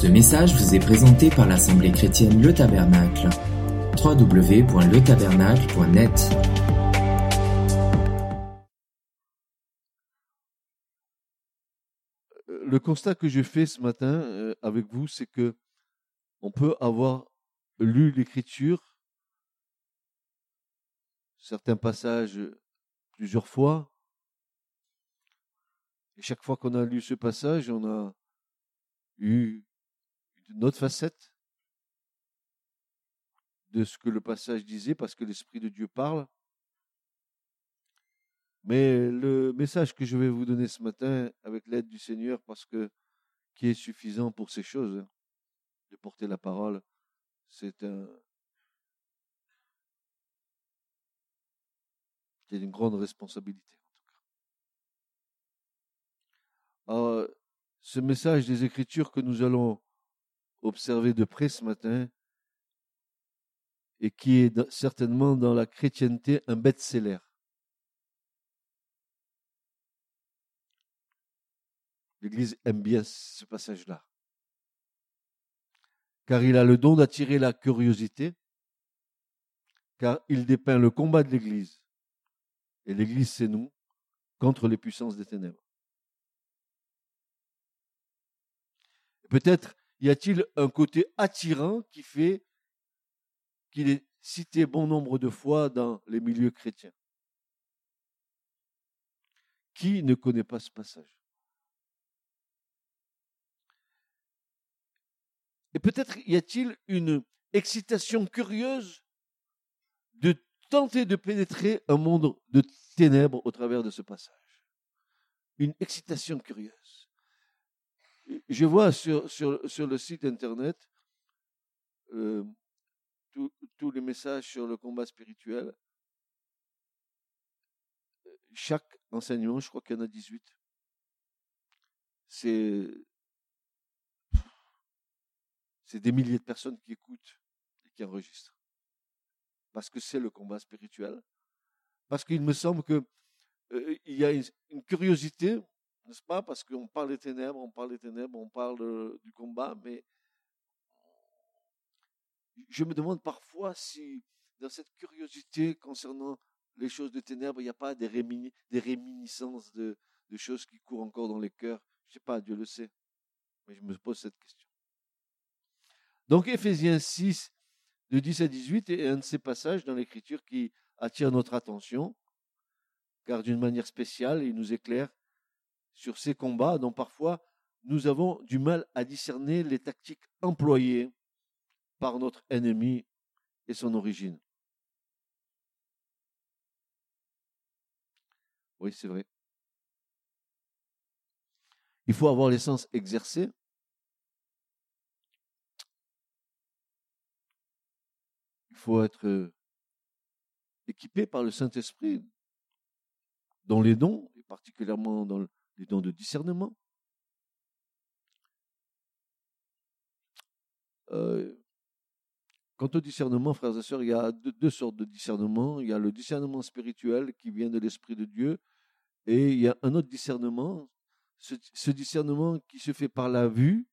Ce message vous est présenté par l'Assemblée chrétienne Le Tabernacle. www.letabernacle.net Le constat que je fais ce matin euh, avec vous, c'est que on peut avoir lu l'écriture, certains passages plusieurs fois, et chaque fois qu'on a lu ce passage, on a eu une autre facette? De ce que le passage disait, parce que l'Esprit de Dieu parle? Mais le message que je vais vous donner ce matin, avec l'aide du Seigneur, parce que qui est suffisant pour ces choses, hein, de porter la parole, c'est un, une grande responsabilité. Alors, ce message des Écritures que nous allons observer de près ce matin, et qui est certainement dans la chrétienté un best-seller. L'Église aime bien ce passage-là, car il a le don d'attirer la curiosité, car il dépeint le combat de l'Église. Et l'Église, c'est nous, contre les puissances des ténèbres. Peut-être y a-t-il un côté attirant qui fait qu'il est cité bon nombre de fois dans les milieux chrétiens? Qui ne connaît pas ce passage? Et peut-être y a-t-il une excitation curieuse de tenter de pénétrer un monde de ténèbres au travers de ce passage? Une excitation curieuse. Je vois sur, le site internet euh, tous les messages sur le combat spirituel. Chaque enseignement, je crois qu'il y en a 18. C'est c'est des milliers de personnes qui écoutent et qui enregistrent. Parce que c'est le combat spirituel. Parce qu'il me semble que euh, y a une, curiosité, n'est-ce pas? Parce qu'on parle des ténèbres, on parle des ténèbres, on parle du combat, mais je me demande parfois si dans cette curiosité concernant les choses de ténèbres, il n'y a pas des, réminiscences de, choses qui courent encore dans les cœurs? Je ne sais pas, Dieu le sait. Mais je me pose cette question. Donc Éphésiens 6, de 10 à 18, est un de ces passages dans l'Écriture qui attire notre attention, car d'une manière spéciale, il nous éclaire sur ces combats dont parfois nous avons du mal à discerner les tactiques employées par notre ennemi et son origine. Oui, c'est vrai. Il faut avoir les sens exercés faut être équipé par le Saint-Esprit dans les dons, et particulièrement dans les dons de discernement. quant au discernement, frères et sœurs, il y a deux, sortes de discernement. Il y a le discernement spirituel qui vient de l'Esprit de Dieu, et il y a un autre discernement, ce discernement qui se fait par la vue,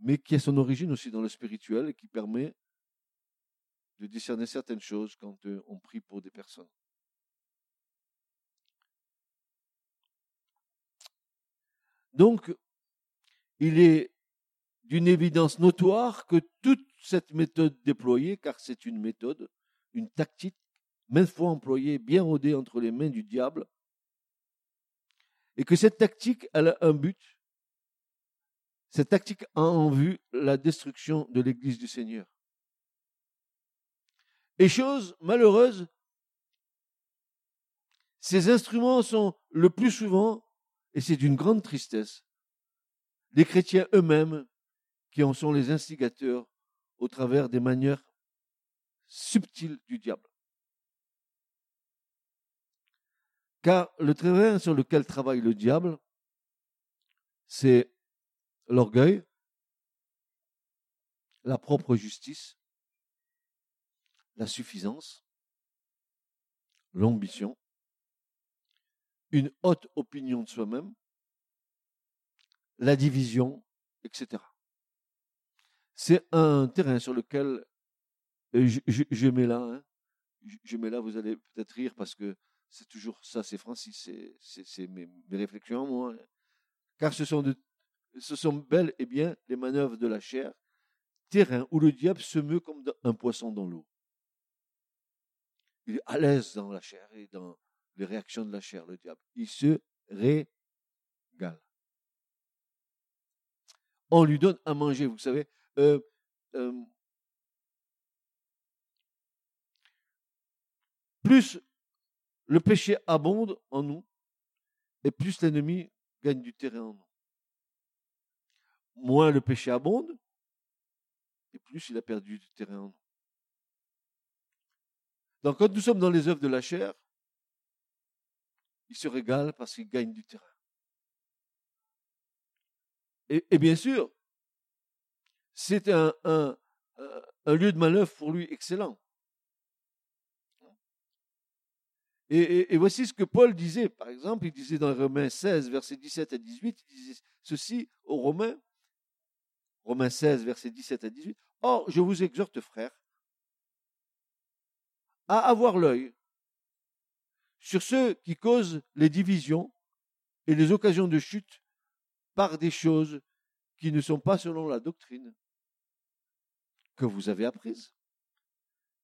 mais qui a son origine aussi dans le spirituel et qui permet de discerner certaines choses quand on prie pour des personnes. Donc, il est d'une évidence notoire que toute cette méthode déployée, car c'est une méthode, une tactique, maintes fois employée, bien rodée entre les mains du diable, et que cette tactique, elle a un but. Cette tactique a en vue la destruction de l'Église du Seigneur. Et chose malheureuse, ces instruments sont le plus souvent, et c'est d'une grande tristesse, les chrétiens eux-mêmes qui en sont les instigateurs au travers des manières subtiles du diable. Car le terrain sur lequel travaille le diable, c'est l'orgueil, la propre justice, la suffisance, l'ambition, une haute opinion de soi-même, la division, etc. C'est un terrain sur lequel je, mets là, hein, je, mets là, vous allez peut-être rire parce que c'est toujours ça, c'est Francis, c'est mes, réflexions moi. Hein. Car ce sont, de, ce bel et bien les manœuvres de la chair, terrain où le diable se meut comme un poisson dans l'eau. Il est à l'aise dans la chair et dans les réactions de la chair, le diable. Il se régale. On lui donne à manger, vous savez. Euh, euh, plus le péché abonde en nous, et plus l'ennemi gagne du terrain en nous. Moins le péché abonde, et plus il a perdu du terrain en nous. Donc quand nous sommes dans les œuvres de la chair, il se régale parce qu'il gagne du terrain. Et, bien sûr, c'est un, un lieu de manœuvre pour lui excellent. Et, voici ce que Paul disait, par exemple, il disait dans Romains 16, versets 17 à 18, il disait ceci aux Romains, Romains 16, versets 17 à 18, Or, je vous exhorte, frères, à avoir l'œil sur ceux qui causent les divisions et les occasions de chute par des choses qui ne sont pas selon la doctrine que vous avez apprise.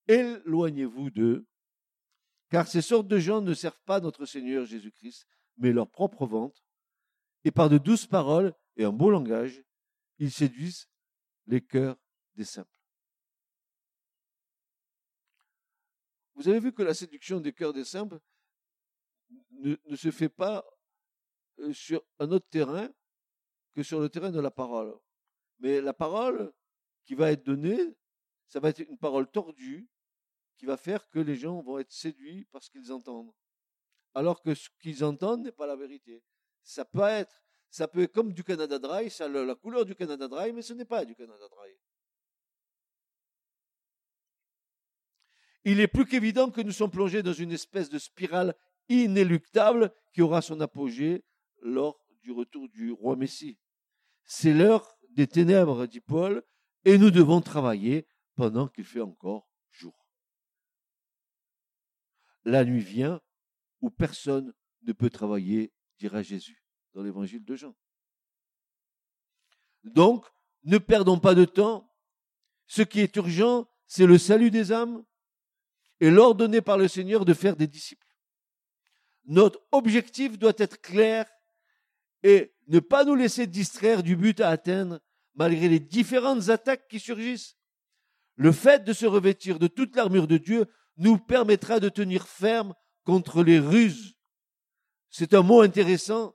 Éloignez-vous d'eux car ces sortes de gens ne servent pas notre Seigneur Jésus-Christ, mais leur propre ventre, et par de douces paroles et un beau langage, ils séduisent les cœurs des simples. Vous avez vu que la séduction des cœurs des simples ne, se fait pas sur un autre terrain que sur le terrain de la parole. Mais la parole qui va être donnée, ça va être une parole tordue, qui va faire que les gens vont être séduits par ce qu'ils entendent. Alors que ce qu'ils entendent n'est pas la vérité. Ça peut être, ça peut être comme du Canada Dry, ça a la couleur du Canada Dry, mais ce n'est pas du Canada Dry. Il est plus qu'évident que nous sommes plongés dans une espèce de spirale inéluctable qui aura son apogée lors du retour du roi Messie. C'est l'heure des ténèbres, dit Paul, et nous devons travailler pendant qu'il fait encore jour la nuit vient où personne ne peut travailler, dira Jésus dans l'évangile de Jean. Donc, ne perdons pas de temps. Ce qui est urgent, c'est le salut des âmes et l'ordre donné par le Seigneur de faire des disciples. Notre objectif doit être clair et ne pas nous laisser distraire du but à atteindre malgré les différentes attaques qui surgissent. Le fait de se revêtir de toute l'armure de Dieu nous permettra de tenir ferme contre les ruses. C'est un mot intéressant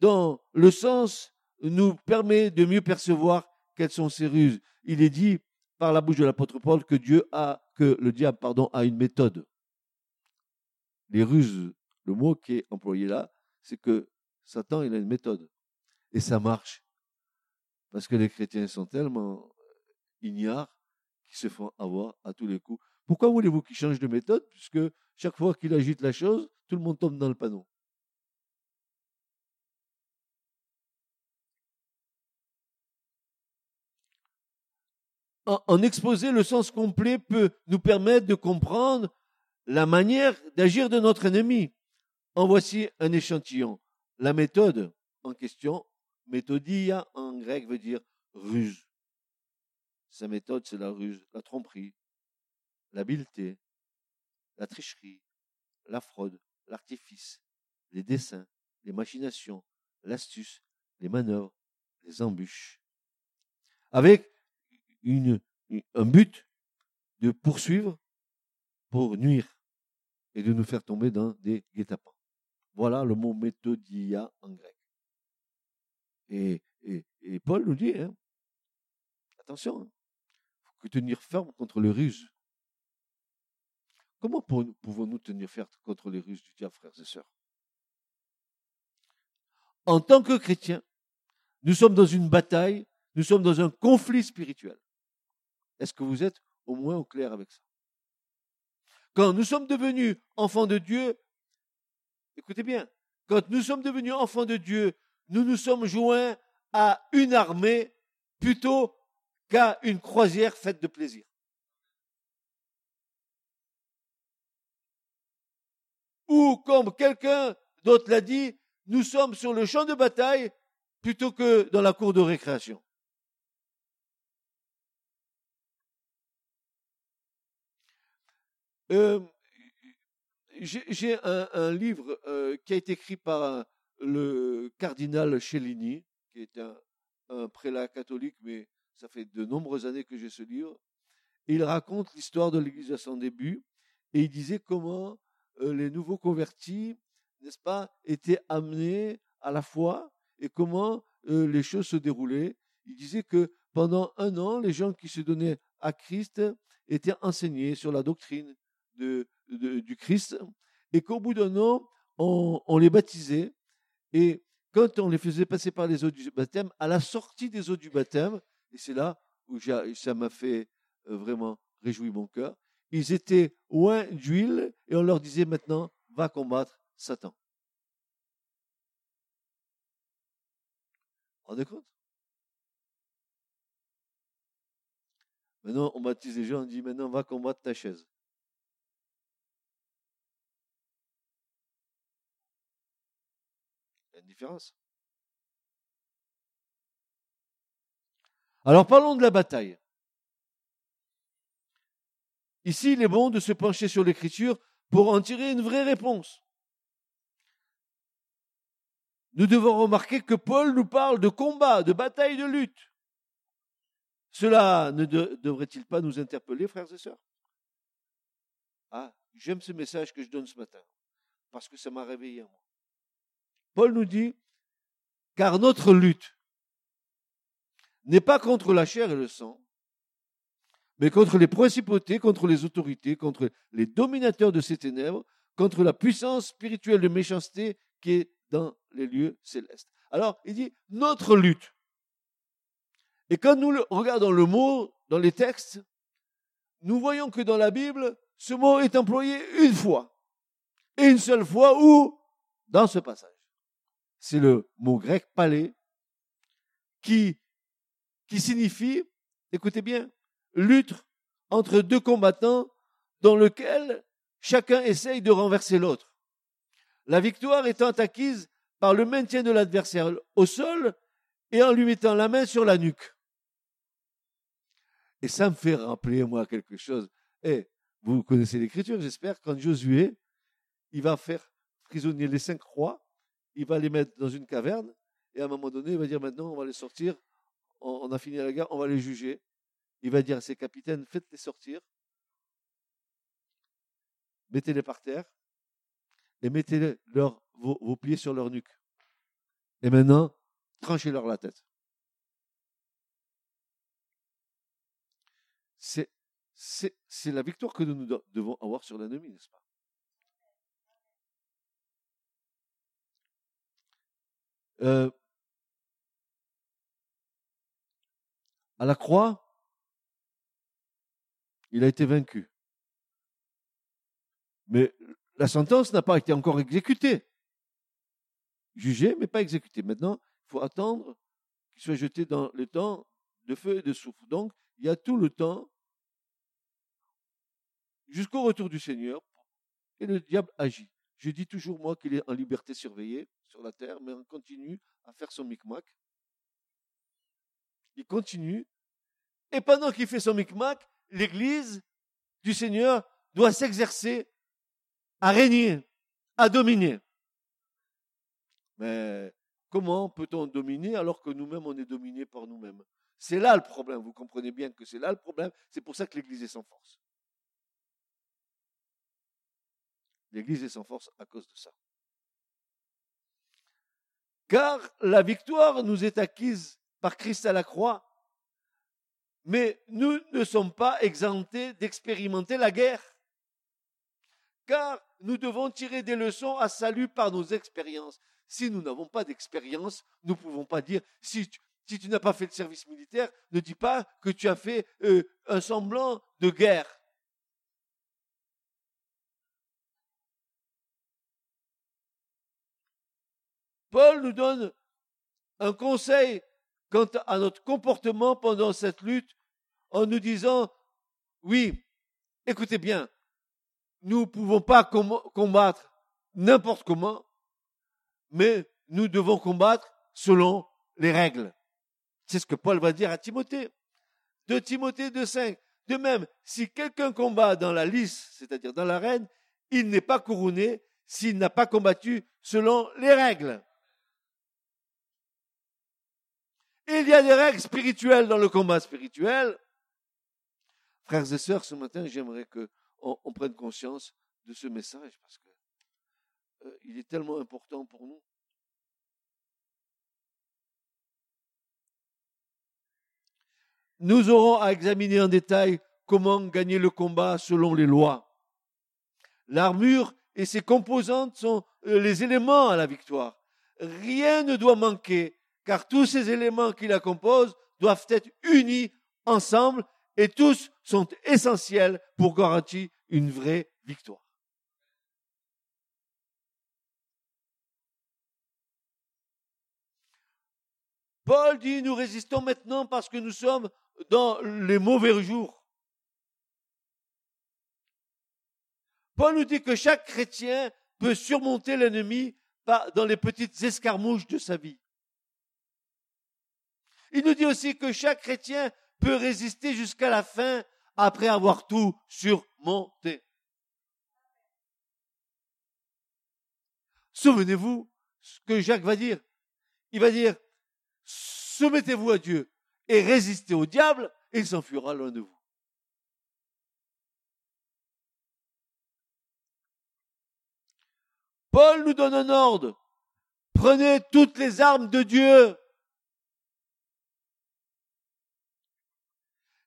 dans le sens nous permet de mieux percevoir quelles sont ces ruses. Il est dit par la bouche de l'apôtre Paul que Dieu a, que le diable, pardon, a une méthode. Les ruses, le mot qui est employé là, c'est que Satan, il a une méthode. Et ça marche. Parce que les chrétiens sont tellement ignares qu'ils se font avoir à tous les coups. Pourquoi voulez-vous qu'il change de méthode? Puisque chaque fois qu'il agite la chose, tout le monde tombe dans le panneau. En, exposer le sens complet peut nous permettre de comprendre la manière d'agir de notre ennemi. En voici un échantillon. La méthode en question, méthodia en grec veut dire ruse. Sa méthode, c'est la ruse, la tromperie, l'habileté, la tricherie, la fraude, l'artifice, les dessins, les machinations, l'astuce, les manœuvres, les embûches, avec un but de poursuivre pour nuire et de nous faire tomber dans des guet-apens. Voilà le mot méthodia en grec. Et, et, Paul nous dit, hein, attention, il faut que tenir ferme contre le ruse. Comment pouvons-nous tenir ferme contre les ruses du diable, frères et sœurs? En tant que chrétiens, nous sommes dans une bataille, nous sommes dans un conflit spirituel. Est-ce que vous êtes au moins au clair avec ça? Quand nous sommes devenus enfants de Dieu, écoutez bien, quand nous sommes devenus enfants de Dieu, nous nous sommes joints à une armée plutôt qu'à une croisière faite de plaisir. Ou comme quelqu'un d'autre l'a dit, nous sommes sur le champ de bataille plutôt que dans la cour de récréation. Euh, j'ai un, livre euh, qui a été écrit par le cardinal Cellini, qui est un, prélat catholique, mais ça fait de nombreuses années que j'ai ce livre. Il raconte l'histoire de l'Église à son début, et il disait comment euh, les nouveaux convertis, n'est-ce pas, étaient amenés à la foi et comment euh, les choses se déroulaient. Il disait que pendant un an, les gens qui se donnaient à Christ étaient enseignés sur la doctrine de, du Christ, et qu'au bout d'un an, on, les baptisait, et quand on les faisait passer par les eaux du baptême, à la sortie des eaux du baptême, et c'est là où ça m'a fait euh, vraiment réjouir mon cœur, ils étaient loin d'huile, et on leur disait maintenant, va combattre Satan. Vous vous rendez compte? Maintenant, on baptise les gens, on dit maintenant, va combattre ta chaise. Alors parlons de la bataille. Ici, il est bon de se pencher sur l'écriture pour en tirer une vraie réponse. Nous devons remarquer que Paul nous parle de combat, de bataille, de lutte. Cela ne devrait-il pas nous interpeller, frères et sœurs? Ah, j'aime ce message que je donne ce matin, parce que ça m'a réveillé en moi. Paul nous dit, car notre lutte n'est pas contre la chair et le sang, mais contre les principautés, contre les autorités, contre les dominateurs de ces ténèbres, contre la puissance spirituelle de méchanceté qui est dans les lieux célestes. Alors, il dit notre lutte. Et quand nous regardons le mot dans les textes, nous voyons que dans la Bible, ce mot est employé une fois. Et une seule fois où Dans ce passage c'est le mot grec palais, qui, signifie, écoutez bien, lutte entre deux combattants dans lequel chacun essaye de renverser l'autre. La victoire étant acquise par le maintien de l'adversaire au sol et en lui mettant la main sur la nuque. Et ça me fait rappeler, moi, quelque chose. Eh, vous connaissez l'écriture, j'espère, quand Josué, il va faire prisonnier les cinq rois, il va les mettre dans une caverne, et à un moment donné, il va dire maintenant, on va les sortir, on, a fini la guerre, on va les juger. Il va dire à ses capitaines, faites-les sortir, mettez-les par terre, et mettez vos, vos sur leur nuque. Et maintenant, tranchez-leur la tête. C'est la victoire que nous devons avoir sur l'ennemi, n'est-ce pas? Euh, à la croix, il a été vaincu. Mais la sentence n'a pas été encore exécutée. Jugée, mais pas exécutée. Maintenant, il faut attendre qu'il soit jeté dans le temps de feu et de souffle. Donc, il y a tout le temps jusqu'au retour du Seigneur et le diable agit. Je dis toujours, moi, qu'il est en liberté surveillée sur la terre, mais on continue à faire son micmac. Il continue. Et pendant qu'il fait son micmac, l'Église du Seigneur doit s'exercer à régner, à dominer. Mais comment peut-on dominer alors que nous-mêmes, on est dominé par nous-mêmes? C'est là le problème. Vous comprenez bien que c'est là le problème. C'est pour ça que l'Église est sans force. L'Église est sans force à cause de ça. Car la victoire nous est acquise par Christ à la croix, mais nous ne sommes pas exemptés d'expérimenter la guerre. Car nous devons tirer des leçons à salut par nos expériences. Si nous n'avons pas d'expérience, nous ne pouvons pas dire, si tu, n'as pas fait le service militaire, ne dis pas que tu as fait euh, un semblant de guerre. Paul nous donne un conseil quant à notre comportement pendant cette lutte en nous disant, oui, écoutez bien, nous ne pouvons pas combattre n'importe comment, mais nous devons combattre selon les règles. C'est ce que Paul va dire à Timothée. De Timothée 2.5. De même, si quelqu'un combat dans la lice, c'est-à-dire dans l'arène, il n'est pas couronné s'il n'a pas combattu selon les règles. Il y a des règles spirituelles dans le combat spirituel. Frères et sœurs, ce matin, j'aimerais qu'on on prenne conscience de ce message parce que euh, est tellement important pour nous. Nous aurons à examiner en détail comment gagner le combat selon les lois. L'armure et ses composantes sont euh, les éléments à la victoire. Rien ne doit manquer, car tous ces éléments qui la composent doivent être unis ensemble et tous sont essentiels pour garantir une vraie victoire. Paul dit, nous résistons maintenant parce que nous sommes dans les mauvais jours. Paul nous dit que chaque chrétien peut surmonter l'ennemi dans les petites escarmouches de sa vie. Il nous dit aussi que chaque chrétien peut résister jusqu'à la fin après avoir tout surmonté. Souvenez-vous ce que Jacques va dire. Il va dire, soumettez-vous à Dieu et résistez au diable, et il s'enfuira loin de vous. Paul nous donne un ordre. Prenez toutes les armes de Dieu.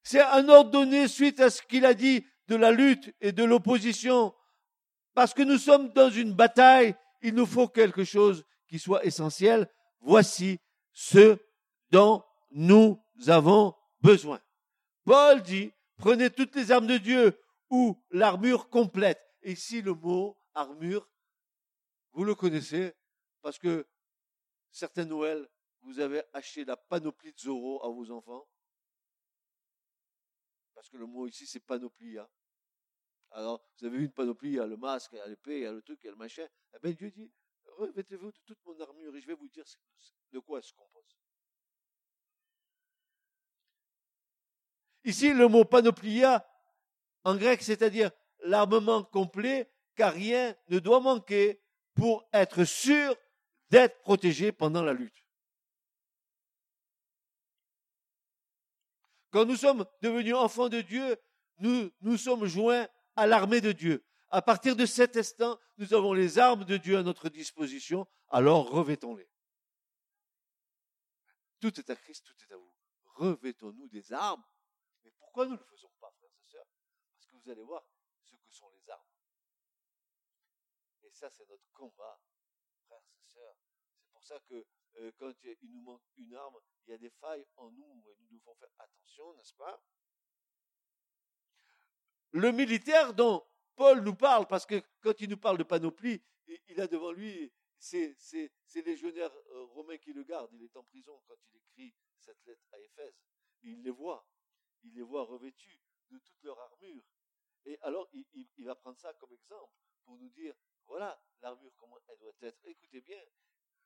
C'est un ordre donné suite à ce qu'il a dit de la lutte et de l'opposition. Parce que nous sommes dans une bataille, il nous faut quelque chose qui soit essentiel. Voici ce dont nous avons besoin. Paul dit, prenez toutes les armes de Dieu ou l'armure complète. Et ici, le mot armure vous le connaissez parce que certains Noël, vous avez acheté la panoplie de Zoro à vos enfants. Parce que le mot ici, c'est panoplie. Hein. Alors, vous avez vu une panoplie, il y a le masque, il y a l'épée, il y a le truc, il y a le machin. Eh bien, Dieu dit, revêtez-vous de toute mon armure et je vais vous dire de quoi elle se compose. Ici, le mot panoplia, en grec, c'est-à-dire l'armement complet, car rien ne doit manquer pour être sûr d'être protégé pendant la lutte. Quand nous sommes devenus enfants de Dieu, nous nous sommes joints à l'armée de Dieu. À partir de cet instant, nous avons les armes de Dieu à notre disposition, alors revêtons-les. Tout est à Christ, tout est à vous. Revêtons-nous des armes. Mais pourquoi nous ne le faisons pas, frères et sœurs? Parce que vous allez voir ce que sont les armes ça, c'est notre combat, frères et sœurs. C'est pour ça que euh, quand il nous manque une arme, il y a des failles en nous et nous devons faire attention, n'est-ce pas? Le militaire dont Paul nous parle, parce que quand il nous parle de panoplie, il a devant lui ces, légionnaires romains qui le gardent. Il est en prison quand il écrit cette lettre à Éphèse. il les voit. Il les voit revêtus de toute leur armure. Et alors, il va prendre ça comme exemple pour nous dire voilà l'armure, comment elle doit être. Écoutez bien,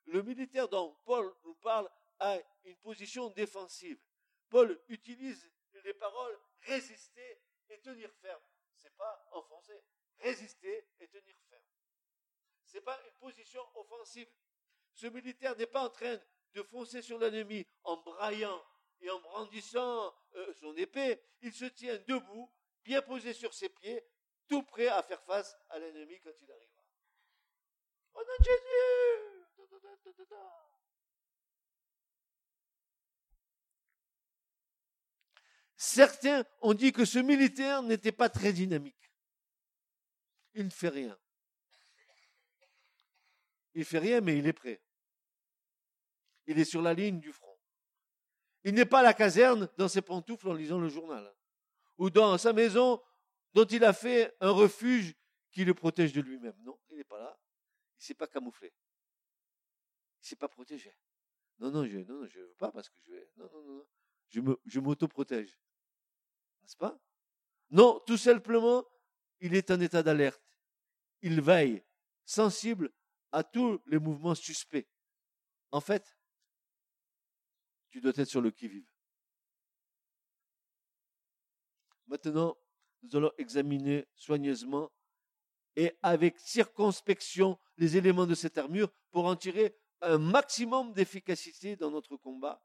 le militaire dont Paul nous parle a une position défensive. Paul utilise les paroles résister et tenir ferme. C'est pas enfoncer. Résister et tenir ferme. C'est pas une position offensive. Ce militaire n'est pas en train de foncer sur l'ennemi en braillant et en brandissant euh, son épée. Il se tient debout, bien posé sur ses pieds, tout prêt à faire face à l'ennemi quand il arrive. Certains ont dit que ce militaire n'était pas très dynamique. Il ne fait rien. Il ne fait rien, mais il est prêt. Il est sur la ligne du front. Il n'est pas à la caserne dans ses pantoufles en lisant le journal. Ou dans sa maison dont il a fait un refuge qui le protège de lui-même. Non, il n'est pas là il ne s'est pas camouflé. S'est pas protégé. Non, non, je ne non, je veux pas parce que je vais. Non, non, non. Je, me, je m'auto-protège. N'est-ce pas? Non, tout simplement, il est en état d'alerte. Il veille, sensible à tous les mouvements suspects. En fait, tu dois être sur le qui-vive. Maintenant, nous allons examiner soigneusement et avec circonspection les éléments de cette armure pour en tirer un maximum d'efficacité dans notre combat.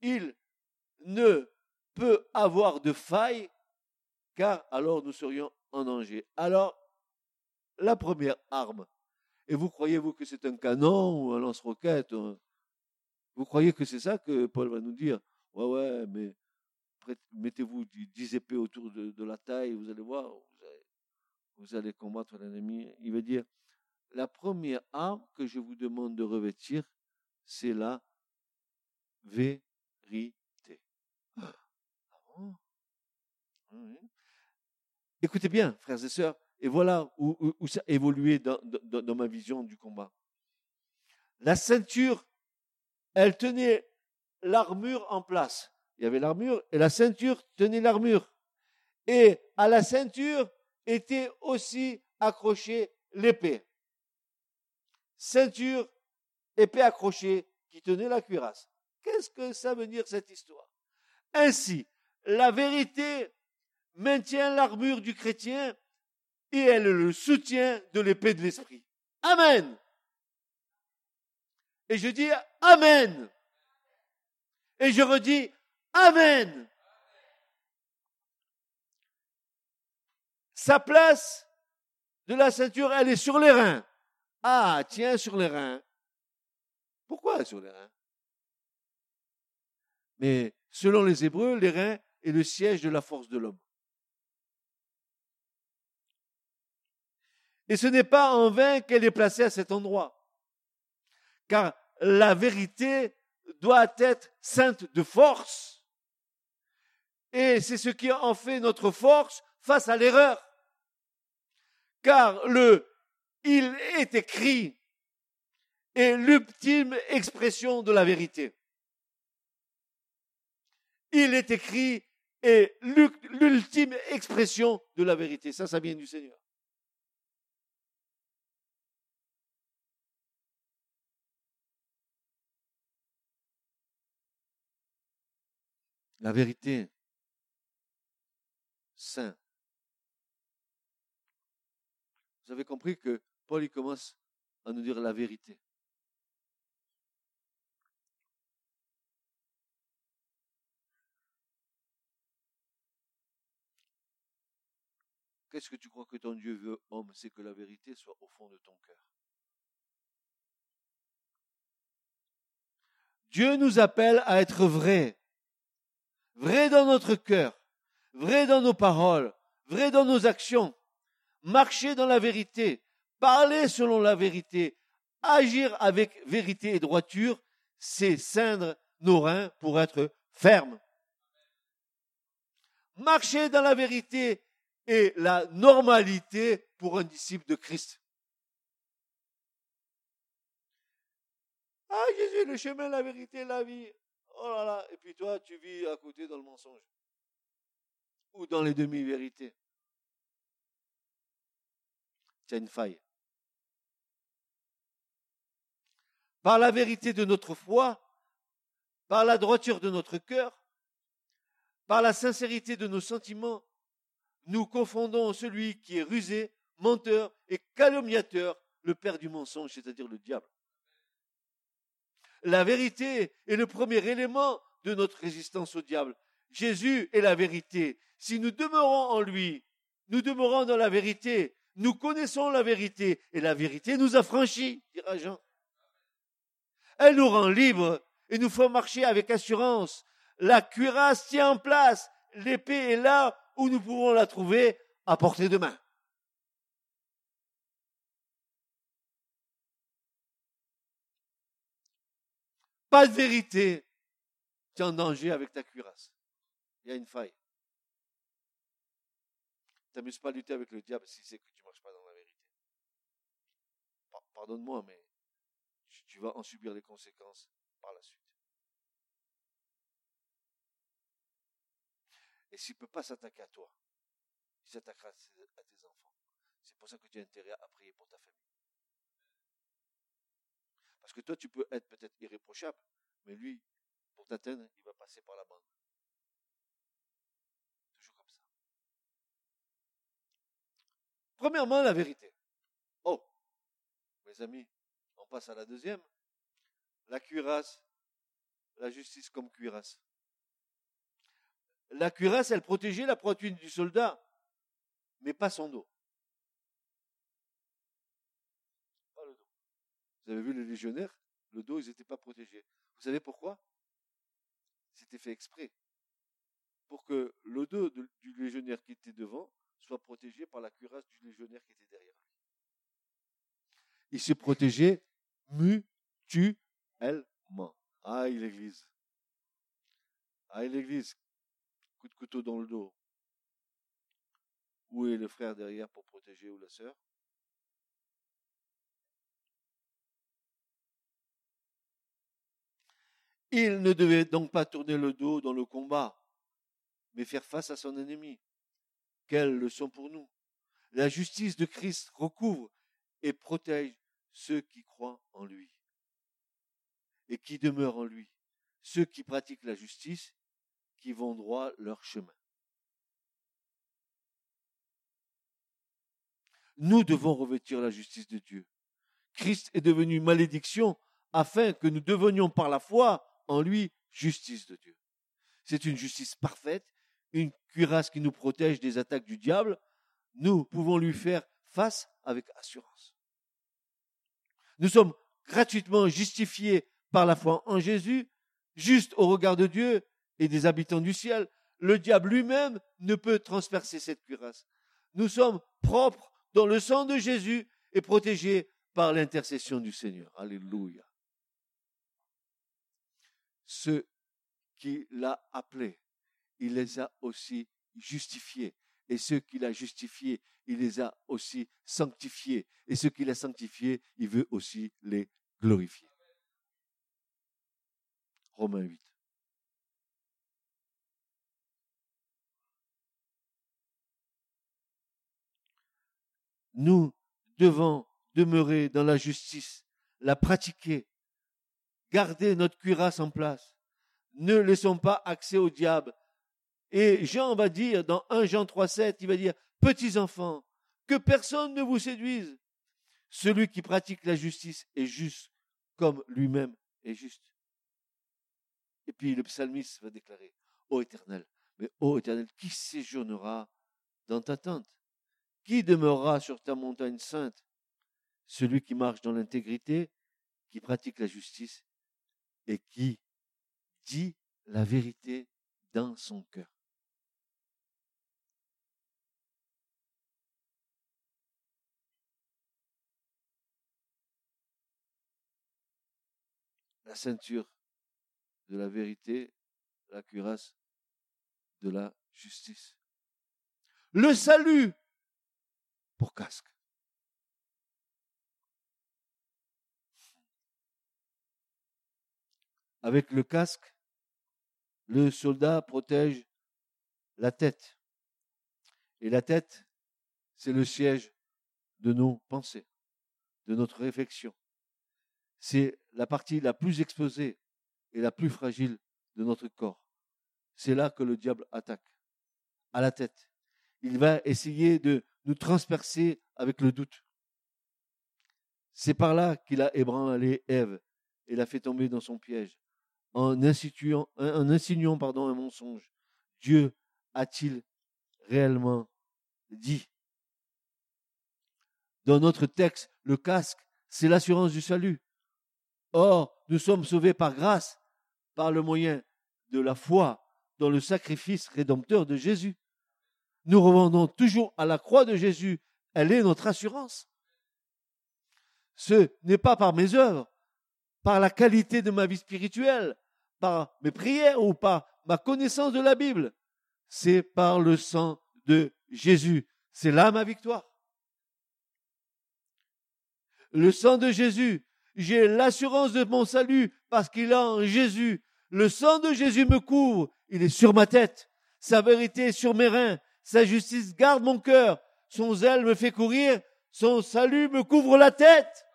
Il ne peut avoir de faille car alors nous serions en danger. Alors, la première arme, et vous croyez-vous que c'est un canon ou un lance-roquette Vous croyez que c'est ça que Paul va nous dire? Ouais, ouais, mais mettez-vous 10 épées autour de, la taille, vous allez voir, vous allez, combattre l'ennemi. Il veut dire, la première arme que je vous demande de revêtir, c'est la vérité. Ah Écoutez bien, frères et sœurs, et voilà où, ça a évolué dans ma vision du combat. La ceinture, elle tenait l'armure en place. Il y avait l'armure et la ceinture tenait l'armure. Et à la ceinture était aussi accrochée l'épée. Ceinture, épée accrochée qui tenait la cuirasse. Qu'est-ce que ça veut dire cette histoire? Ainsi, la vérité maintient l'armure du chrétien et elle le soutient de l'épée de l'esprit. Amen. Et je dis Amen. Et je redis Amen. Sa place de la ceinture, elle est sur les reins. Ah, tiens, sur les reins. Pourquoi sur les reins Mais selon les Hébreux, les reins est le siège de la force de l'homme. Et ce n'est pas en vain qu'elle est placée à cet endroit. Car la vérité doit être sainte de force. Et c'est ce qui en fait notre force face à l'erreur. Car le il est écrit est l'ultime expression de la vérité. Il est écrit est l'ultime expression de la vérité. Ça, ça vient du Seigneur. La vérité, saint. Vous avez compris que Paul il commence à nous dire la vérité. Qu'est-ce que tu crois que ton Dieu veut, homme? C'est que la vérité soit au fond de ton cœur. Dieu nous appelle à être vrais. Vrai dans notre cœur, vrai dans nos paroles, vrai dans nos actions, marcher dans la vérité, parler selon la vérité, agir avec vérité et droiture, c'est ceindre nos reins pour être fermes. Marcher dans la vérité et la normalité pour un disciple de Christ. Ah Jésus, le chemin, la vérité, la vie. Oh là là, et puis toi, tu vis à côté dans le mensonge. Ou dans les demi-vérités. Tu une faille. Par la vérité de notre foi, par la droiture de notre cœur, par la sincérité de nos sentiments, nous confondons celui qui est rusé, menteur et calomniateur, le père du mensonge, c'est-à-dire le diable. La vérité est le premier élément de notre résistance au diable. Jésus est la vérité. Si nous demeurons en lui, nous demeurons dans la vérité, nous connaissons la vérité, et la vérité nous affranchit, dira Jean. Elle nous rend libres et nous fait marcher avec assurance. La cuirasse tient en place, l'épée est là où nous pouvons la trouver à portée de main. pas de vérité, tu es en danger avec ta cuirasse. Il y a une faille. T'amuses pas à lutter avec le diable si c'est que tu ne marches pas dans la vérité. Pardonne-moi, mais tu vas en subir les conséquences par la suite. Et s'il ne peut pas s'attaquer à toi, il s'attaquera à tes enfants. C'est pour ça que tu as intérêt à prier pour ta famille. Parce que toi, tu peux être peut-être irréprochable, mais lui, pour t'atteindre, il va passer par la bande. Toujours comme ça. Premièrement, la vérité. Oh, mes amis, passe à la deuxième. La cuirasse, la justice comme cuirasse. La cuirasse, elle protégeait la poitrine du soldat, mais pas son dos. Pas le dos. Vous avez vu les légionnaires? Le dos, ils n'étaient pas protégés. Vous savez pourquoi? C'était fait exprès. Pour que le dos du légionnaire qui était devant soit protégé par la cuirasse du légionnaire qui était derrière. Il se protégeait mutuellement. Aïe l'église. Aïe l'église. Coup de couteau dans le dos. Où est le frère derrière pour protéger ou la sœur? Il ne devait donc pas tourner le dos dans le combat, mais faire face à son ennemi. Quelle leçon pour nous? La justice de Christ recouvre et protège ceux qui croient en lui et qui demeurent en lui, ceux qui pratiquent la justice, qui vont droit leur chemin. Nous devons revêtir la justice de Dieu. Christ est devenu malédiction afin que nous devenions par la foi en lui justice de Dieu. C'est une justice parfaite, une cuirasse qui nous protège des attaques du diable. Nous pouvons lui faire face avec assurance. Nous sommes gratuitement justifiés par la foi en Jésus, juste au regard de Dieu et des habitants du ciel. Le diable lui-même ne peut transpercer cette cuirasse. Nous sommes propres dans le sang de Jésus et protégés par l'intercession du Seigneur. Alléluia. Ceux qui l'a appelé, il les a aussi justifiés. Et ceux qu'il a justifiés, il les a aussi sanctifiés. Et ceux qu'il a sanctifiés, il veut aussi les glorifier. Romains 8. Nous devons demeurer dans la justice, la pratiquer, garder notre cuirasse en place. Ne laissons pas accès au diable. Et Jean va dire dans 1 Jean 3, 7, il va dire, petits enfants, que personne ne vous séduise. Celui qui pratique la justice est juste comme lui-même est juste. Et puis le psalmiste va déclarer, Ô éternel, mais ô éternel, qui séjournera dans ta tente? Qui demeurera sur ta montagne sainte? Celui qui marche dans l'intégrité, qui pratique la justice et qui dit la vérité dans son cœur. La ceinture de la vérité, la cuirasse de la justice. Le salut pour casque. Avec le casque, le soldat protège la tête. Et la tête, c'est le siège de nos pensées, de notre réflexion. C'est la partie la plus exposée et la plus fragile de notre corps. C'est là que le diable attaque, à la tête. Il va essayer de nous transpercer avec le doute. C'est par là qu'il a ébranlé Ève et l'a fait tomber dans son piège, en, insinuant pardon, un mensonge. Dieu a-t-il réellement dit? Dans notre texte, le casque, c'est l'assurance du salut. Or, nous sommes sauvés par grâce par le moyen de la foi dans le sacrifice rédempteur de Jésus. Nous revenons toujours à la croix de Jésus. Elle est notre assurance. Ce n'est pas par mes œuvres, par la qualité de ma vie spirituelle, par mes prières ou par ma connaissance de la Bible. C'est par le sang de Jésus. C'est là ma victoire. Le sang de Jésus j'ai l'assurance de mon salut parce qu'il a en Jésus. Le sang de Jésus me couvre. Il est sur ma tête. Sa vérité est sur mes reins. Sa justice garde mon cœur. Son zèle me fait courir. Son salut me couvre la tête.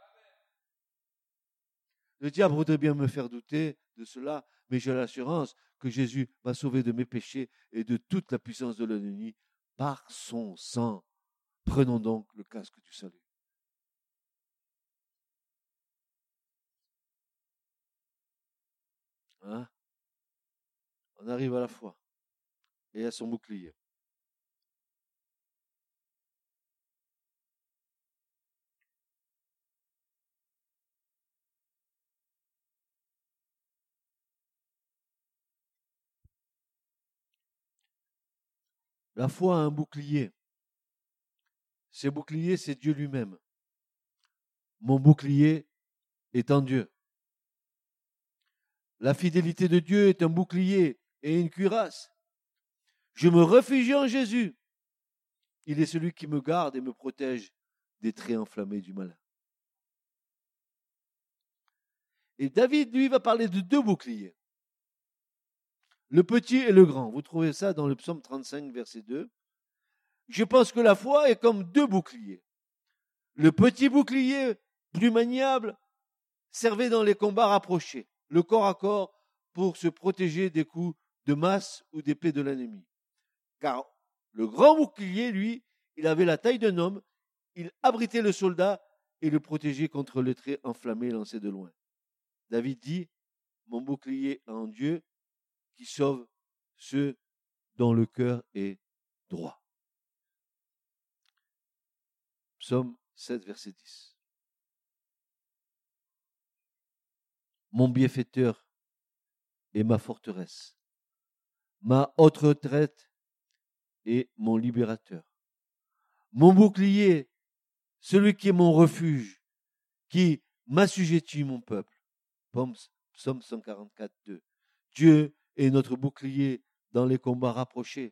Le diable voudrait bien me faire douter de cela, mais j'ai l'assurance que Jésus m'a sauvé de mes péchés et de toute la puissance de l'ennemi par son sang. Prenons donc le casque du salut. Hein? On arrive à la foi et à son bouclier. La foi a un bouclier. Ce bouclier, c'est Dieu lui-même. Mon bouclier est en Dieu. La fidélité de Dieu est un bouclier et une cuirasse. Je me réfugie en Jésus. Il est celui qui me garde et me protège des traits enflammés du malin. Et David, lui, va parler de deux boucliers. Le petit et le grand. Vous trouvez ça dans le psaume 35, verset 2. Je pense que la foi est comme deux boucliers. Le petit bouclier, plus maniable, servait dans les combats rapprochés, le corps à corps, pour se protéger des coups de masse ou d'épée de l'ennemi. Car le grand bouclier, lui, il avait la taille d'un homme, il abritait le soldat et le protégeait contre le trait enflammé lancé de loin. David dit, mon bouclier en Dieu, qui sauve ceux dont le cœur est droit. Psaume 7, verset 10. Mon bienfaiteur est ma forteresse, ma haute retraite est mon libérateur. Mon bouclier, celui qui est mon refuge, qui m'assujettit mon peuple. Psaume 144, 2. Dieu et notre bouclier dans les combats rapprochés,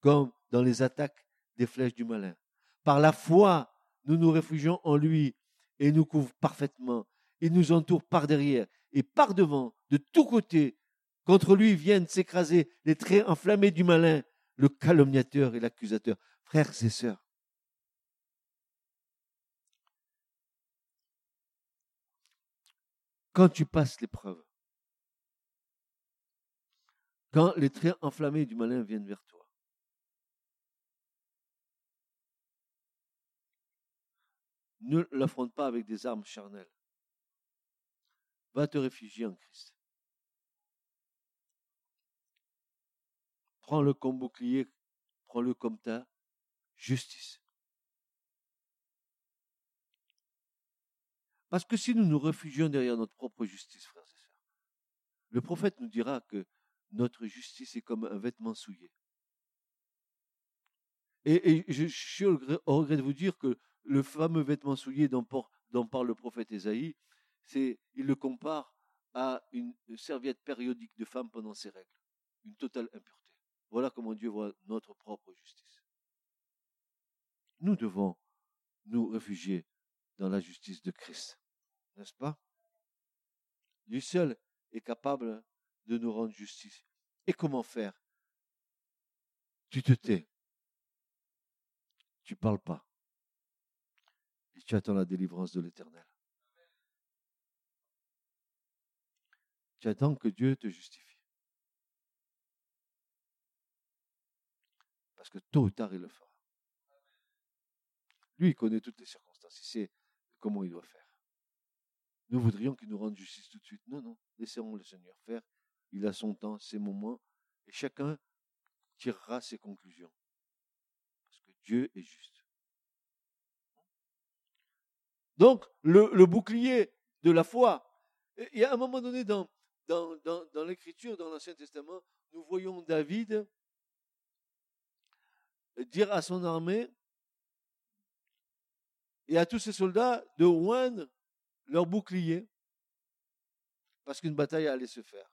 comme dans les attaques des flèches du malin. Par la foi, nous nous réfugions en lui et nous couvre parfaitement. Il nous entoure par derrière et par devant, de tous côtés. Contre lui viennent s'écraser les traits enflammés du malin, le calomniateur et l'accusateur. Frères et sœurs, quand tu passes l'épreuve, quand les traits enflammés du malin viennent vers toi. Ne l'affronte pas avec des armes charnelles. Va te réfugier en Christ. Prends-le comme bouclier, prends-le comme ta justice. Parce que si nous nous réfugions derrière notre propre justice, frères et sœurs, le prophète nous dira que notre justice est comme un vêtement souillé. Et, je, suis au regret de vous dire que le fameux vêtement souillé dont, parle le prophète Ésaïe, il le compare à une serviette périodique de femme pendant ses règles, une totale impureté. Voilà comment Dieu voit notre propre justice. Nous devons nous réfugier dans la justice de Christ, n'est-ce pas? Lui seul est capable de nous rendre justice. Et comment faire? Tu te tais. Tu parles pas. Et tu attends la délivrance de l'Éternel. Tu attends que Dieu te justifie. Parce que tôt ou tard, il le fera. Lui, il connaît toutes les circonstances. Il sait comment il doit faire. Nous voudrions qu'il nous rende justice tout de suite. Non, non. Laissons le Seigneur faire il a son temps, ses moments, et chacun tirera ses conclusions. Parce que Dieu est juste. Donc, le, bouclier de la foi, il y a un moment donné dans, dans, l'Écriture, dans l'Ancien Testament, nous voyons David dire à son armée et à tous ses soldats de oindre leur bouclier parce qu'une bataille allait se faire.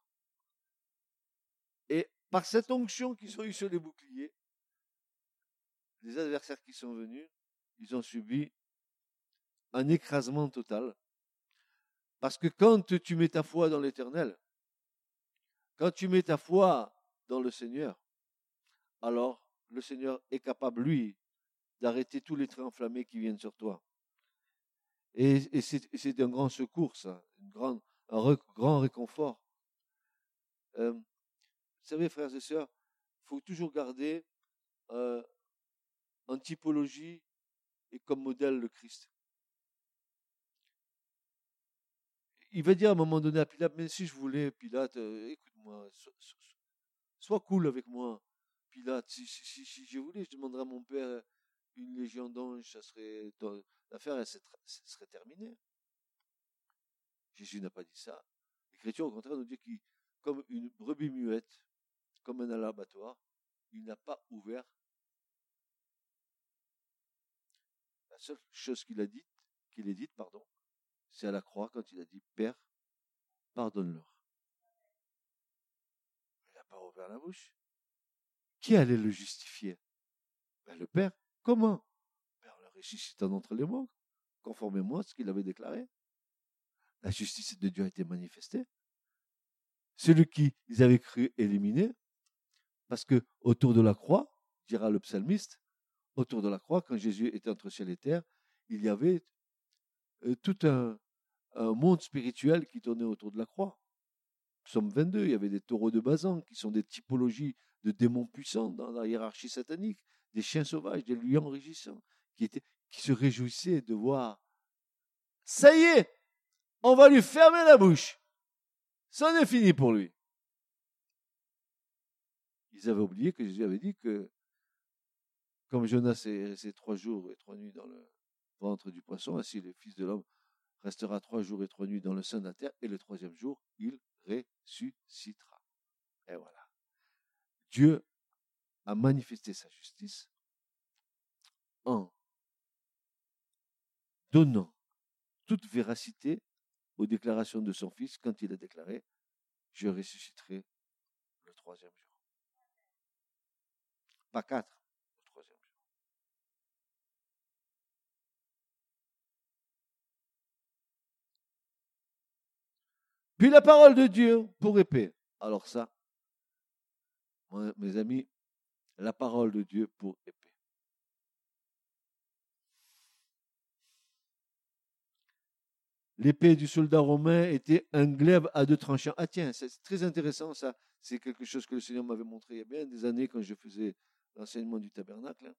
Et par cette onction qu'ils ont eue sur les boucliers, les adversaires qui sont venus, ils ont subi un écrasement total. Parce que quand tu mets ta foi dans l'éternel, quand tu mets ta foi dans le Seigneur, alors le Seigneur est capable, lui, d'arrêter tous les traits enflammés qui viennent sur toi. Et, c'est un grand secours, ça, un grand réconfort. Euh, vous savez, frères et sœurs, il faut toujours garder euh, en typologie et comme modèle le Christ. Il va dire à un moment donné à Pilate, mais si je voulais, Pilate, euh, écoute-moi, sois, cool avec moi. Pilate, si, je voulais, je demanderais à mon père une légion d'anges, ça serait l'affaire serait terminée. Jésus n'a pas dit ça. L'Écriture, au contraire, nous dit qu'il, comme une brebis muette, comme un alabatoire, il n'a pas ouvert. La seule chose qu'il a dite, qu'il ait dite, pardon, c'est à la croix quand il a dit Père, pardonne-leur. Il n'a pas ouvert la bouche. Qui allait le justifier? Ben, Le Père. Comment? Ben, En le ressuscitant d'entre les morts, conformément à ce qu'il avait déclaré. La justice de Dieu a été manifestée. Celui qui ils avaient cru éliminer, parce que autour de la croix, dira le psalmiste, autour de la croix, quand Jésus était entre ciel et terre, il y avait euh, tout un, un, monde spirituel qui tournait autour de la croix. Psaume 22, il y avait des taureaux de Bazan, qui sont des typologies de démons puissants dans la hiérarchie satanique, des chiens sauvages, des lions régissants, qui, qui se réjouissaient de voir, ça y est, on va lui fermer la bouche. Ça est fini pour lui. Ils avaient oublié que Jésus avait dit que, comme Jonas est resté trois jours et trois nuits dans le ventre du poisson, ainsi le Fils de l'homme restera trois jours et trois nuits dans le sein de la terre, et le troisième jour, il ressuscitera. Et voilà. Dieu a manifesté sa justice en donnant toute véracité aux déclarations de son fils quand il a déclaré Je ressusciterai le troisième jour. Pas quatre, le troisième jour. Puis la parole de Dieu pour épée. Alors ça, mes amis, la parole de Dieu pour épée. L'épée du soldat romain était un glaive à deux tranchants. Ah tiens, c'est très intéressant ça. C'est quelque chose que le Seigneur m'avait montré il y a bien des années quand je faisais l'enseignement du tabernacle.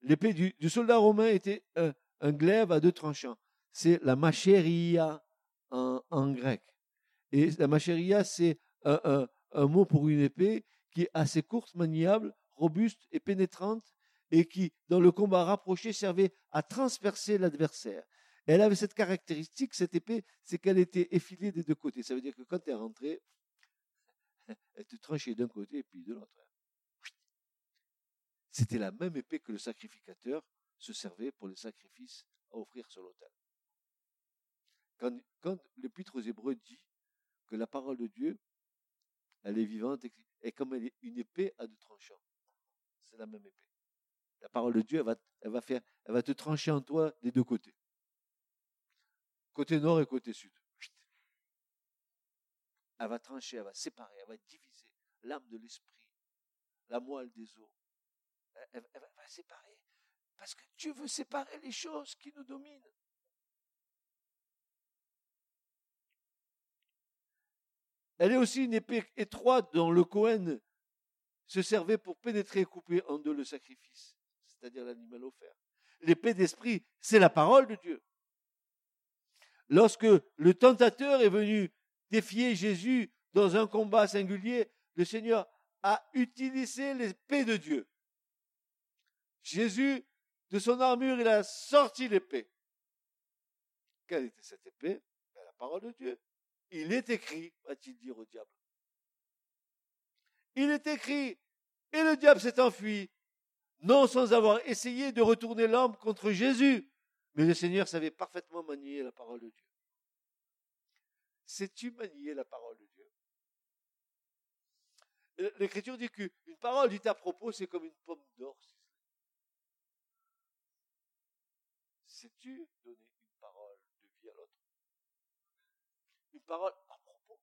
L'épée du, soldat romain était un, glaive à deux tranchants. C'est la macheria en, grec. Et la macheria, c'est un, mot pour une épée qui est assez courte, maniable, robuste et pénétrante, et qui, dans le combat rapproché, servait à transpercer l'adversaire elle avait cette caractéristique, cette épée, c'est qu'elle était effilée des deux côtés. Ça veut dire que quand elle rentrée, elle te tranchait d'un côté et puis de l'autre. C'était la même épée que le sacrificateur se servait pour les sacrifices à offrir sur l'autel. Quand, quand l'épître aux Hébreux dit que la parole de Dieu, elle est vivante et comme elle est une épée à deux tranchants, c'est la même épée. La parole de Dieu, va, elle va, faire, elle va te trancher en toi des deux côtés côté nord et côté sud. Elle va trancher, elle va séparer, elle va diviser l'âme de l'esprit, la moelle des os. Elle, va séparer. Parce que Dieu veut séparer les choses qui nous dominent. Elle est aussi une épée étroite dont le Cohen se servait pour pénétrer et couper en deux le sacrifice, c'est-à-dire l'animal offert. L'épée d'esprit, c'est la parole de Dieu lorsque le tentateur est venu défier Jésus dans un combat singulier, le Seigneur a utilisé l'épée de Dieu. Jésus, de son armure, il a sorti l'épée. Quelle était cette épée? Ben, La parole de Dieu. Il est écrit, va-t-il dire au diable. Il est écrit, et le diable s'est enfui, non sans avoir essayé de retourner l'homme contre Jésus. Mais le Seigneur savait parfaitement manier la parole de Dieu. Sais-tu manier la parole de Dieu? L'Écriture dit qu'une parole dite à propos, c'est comme une pomme d'or. Sais-tu donner une parole de vie à l'autre Une parole à propos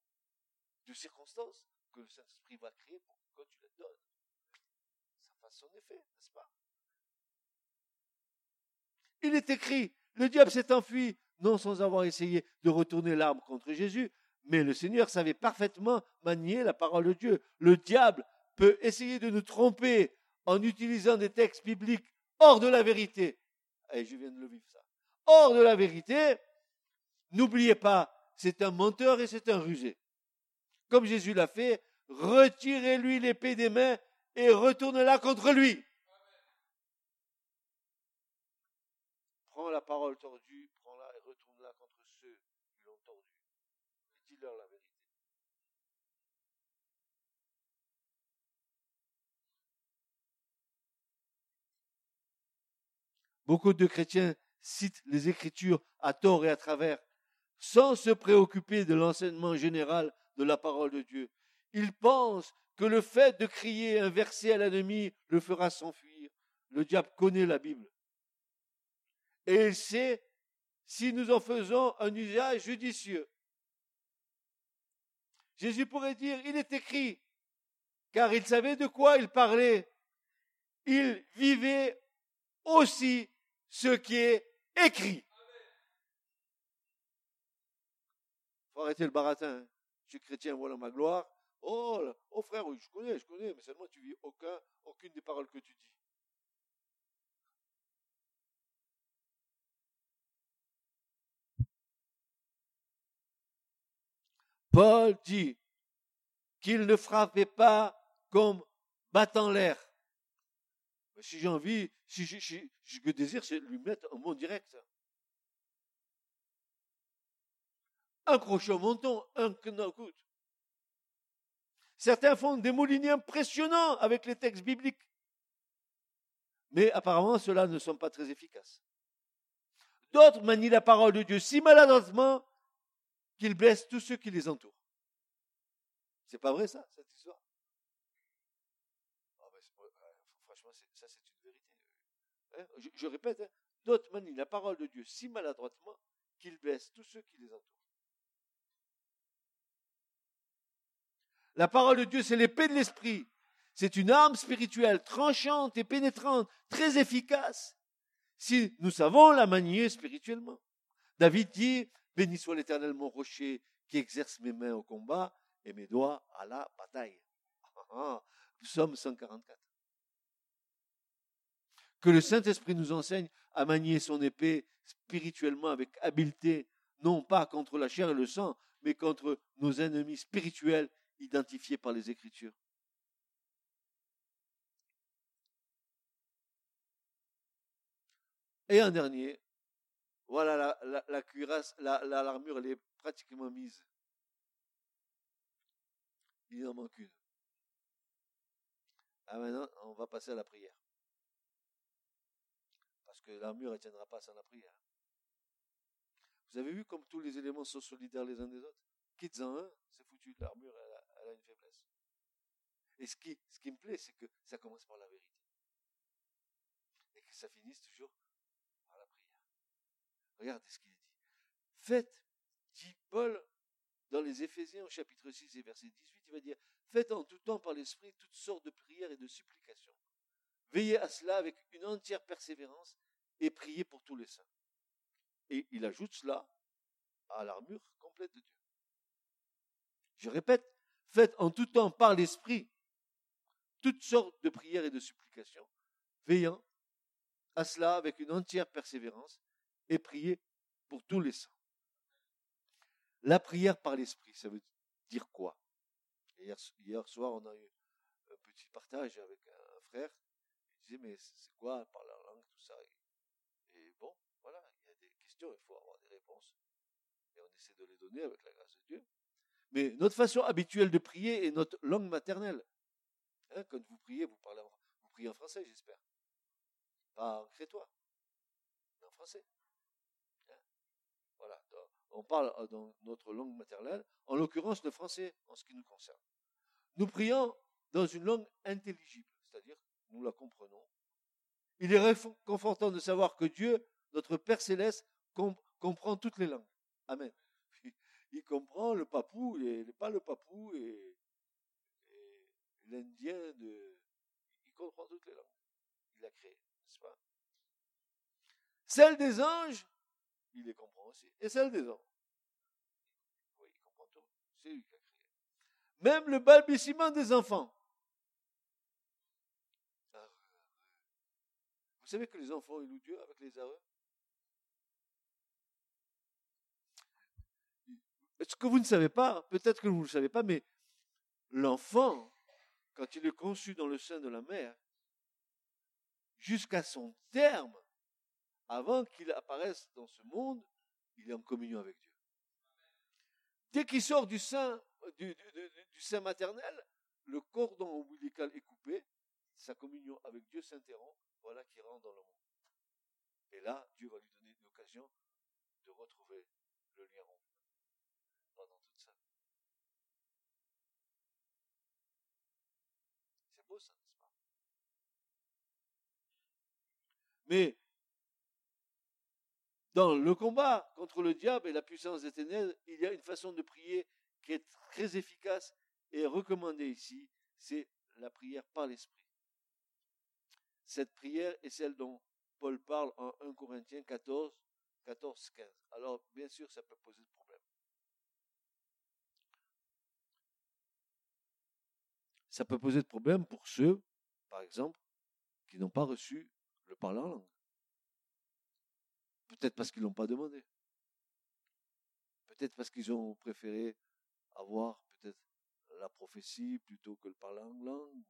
de circonstances que le Saint-Esprit va créer pour que tu la donnes. fasse son effet, n'est-ce pas? Il est écrit, le diable s'est enfui, non sans avoir essayé de retourner l'arme contre Jésus, mais le Seigneur savait parfaitement manier la parole de Dieu. Le diable peut essayer de nous tromper en utilisant des textes bibliques hors de la vérité. Et je viens de le vivre ça. Hors de la vérité, n'oubliez pas, c'est un menteur et c'est un rusé. Comme Jésus l'a fait, retirez-lui l'épée des mains et retournez-la contre lui. Prends la parole tordue, prends-la et retourne-la contre ceux qui l'ont tordue. Dis-leur la vérité. Beaucoup de chrétiens citent les Écritures à tort et à travers, sans se préoccuper de l'enseignement général de la parole de Dieu. Ils pensent que le fait de crier un verset à l'ennemi le fera s'enfuir. Le diable connaît la Bible. Et il sait si nous en faisons un usage judicieux. Jésus pourrait dire, il est écrit, car il savait de quoi il parlait. Il vivait aussi ce qui est écrit. Faut arrêter le baratin. Hein. Je suis chrétien, voilà ma gloire. Oh, oh frère, oui, je connais, je connais, mais seulement tu vis aucun, aucune des paroles que tu dis. Paul dit qu'il ne frappait pas comme battant l'air. Si j'ai envie, si je, je désire, c'est lui mettre un mot direct. Un crochet au menton, un knock Certains font des mouliniers impressionnants avec les textes bibliques. Mais apparemment, ceux-là ne sont pas très efficaces. D'autres manient la parole de Dieu si maladroitement qu'ils blessent tous ceux qui les entourent. C'est pas vrai ça, cette histoire? Ah, Franchement, ça c'est une vérité. Hein, je, répète, hein, d'autres manient la parole de Dieu si maladroitement qu'ils blessent tous ceux qui les entourent. La parole de Dieu, c'est l'épée de l'esprit. C'est une arme spirituelle tranchante et pénétrante, très efficace, si nous savons la manier spirituellement. David dit, béni soit l'éternel mon rocher qui exerce mes mains au combat et mes doigts à la bataille. Psaume 144. Que le Saint-Esprit nous enseigne à manier son épée spirituellement avec habileté, non pas contre la chair et le sang, mais contre nos ennemis spirituels identifiés par les Écritures. Et un dernier, voilà la, la, cuirasse, l'armure, elle est pratiquement mise. Il en manque une. Ah maintenant, on va passer à la prière. Parce que l'armure ne tiendra pas sans la prière. Vous avez vu comme tous les éléments sont solidaires les uns des autres? Quitte-en un, c'est foutu. L'armure, une faiblesse. Et ce qui, ce qui me plaît, c'est que ça commence par la vérité. Et que ça finisse toujours par la prière. Regardez ce qu'il dit. Faites, dit Paul dans les Éphésiens au chapitre 6 et verset 18, il va dire, faites en tout temps par l'Esprit toutes sortes de prières et de supplications. Veillez à cela avec une entière persévérance et priez pour tous les saints. Et il ajoute cela à l'armure complète de Dieu. Je répète, faites en tout temps par l'Esprit toutes sortes de prières et de supplications, veillant à cela avec une entière persévérance et priez pour tous les saints. La prière par l'Esprit, ça veut dire quoi? Hier, soir, on a eu un petit partage avec un frère. Il disait, mais c'est quoi par la langue, tout ça? Et, bon, voilà, il y a des questions, il faut avoir des réponses. Et on essaie de les donner avec la grâce de Dieu. Mais notre façon habituelle de prier est notre langue maternelle. Hein, quand vous priez, vous, parlez vous priez en français, j'espère. Pas en crétois, mais en français. Hein. voilà. On parle euh, dans notre langue maternelle, en l'occurrence le français en ce qui nous concerne. Nous prions dans une langue intelligible, c'est-à-dire nous la comprenons. Il est réconfortant de savoir que Dieu, notre Père céleste, comprend toutes les langues. Amen il comprend le papou, et pas le papou et, l'indien de. Il comprend toutes les langues. Il a créé, n'est-ce pas? Celle des anges, il les comprend aussi. Et celle des hommes. Oui, il comprend tout. C'est lui qui a créé. Même le balbutiement des enfants. Vous savez que les enfants, louent Dieu avec les arreux? Ce que vous ne savez pas, peut-être que vous ne le savez pas, mais l'enfant, quand il est conçu dans le sein de la mère, jusqu'à son terme, avant qu'il apparaisse dans ce monde, il est en communion avec Dieu. Dès qu'il sort du sein, maternel, le cordon ombilical est coupé, sa communion avec Dieu s'interrompt, voilà qui rentre dans le monde. Et là, Dieu va lui donner l'occasion de retrouver le lien pendant toute sa vie. C'est beau ça, n'est-ce pas? Mais dans le combat contre le diable et la puissance des ténèbres, il y a une façon de prier qui est très efficace et recommandée ici, c'est la prière par l'esprit. Cette prière est celle dont Paul parle en 1 Corinthiens 14, 14, 15. Alors, bien sûr, ça peut poser de problème. Ça peut poser de problème pour ceux, par exemple, qui n'ont pas reçu le parler en langue. Peut-être parce qu'ils ne l'ont pas demandé. Peut-être parce qu'ils ont préféré avoir peut-être la prophétie plutôt que le parler en langue,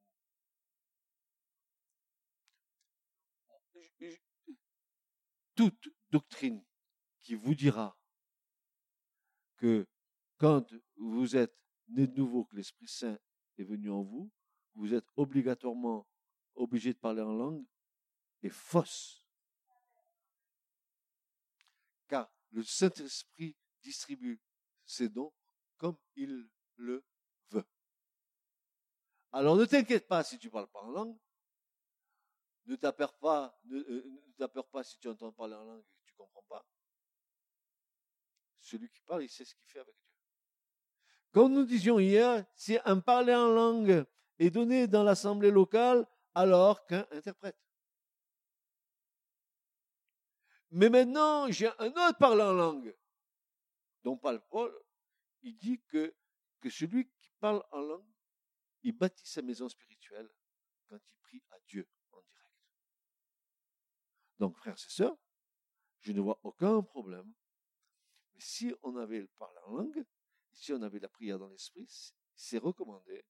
toute doctrine qui vous dira que quand vous êtes né de nouveau, que l'Esprit Saint est venu en vous, vous êtes obligatoirement obligé de parler en langue, est fausse. Car le Saint-Esprit distribue ses dons comme il le veut. Alors ne t'inquiète pas si tu parles pas en langue, ne pas, euh, pas si tu entends parler en langue et que tu comprends pas. Celui qui parle, il sait ce qu'il fait avec. Comme nous disions hier, si un parler en langue est donné dans l'assemblée locale, alors qu'un interprète. Mais maintenant, j'ai un autre parler en langue, dont Paul. Il dit que, que celui qui parle en langue, il bâtit sa maison spirituelle quand il prie à Dieu. Donc, frères et sœurs, je ne vois aucun problème. Mais si on avait le parler en langue, si on avait la prière dans l'esprit, c'est recommandé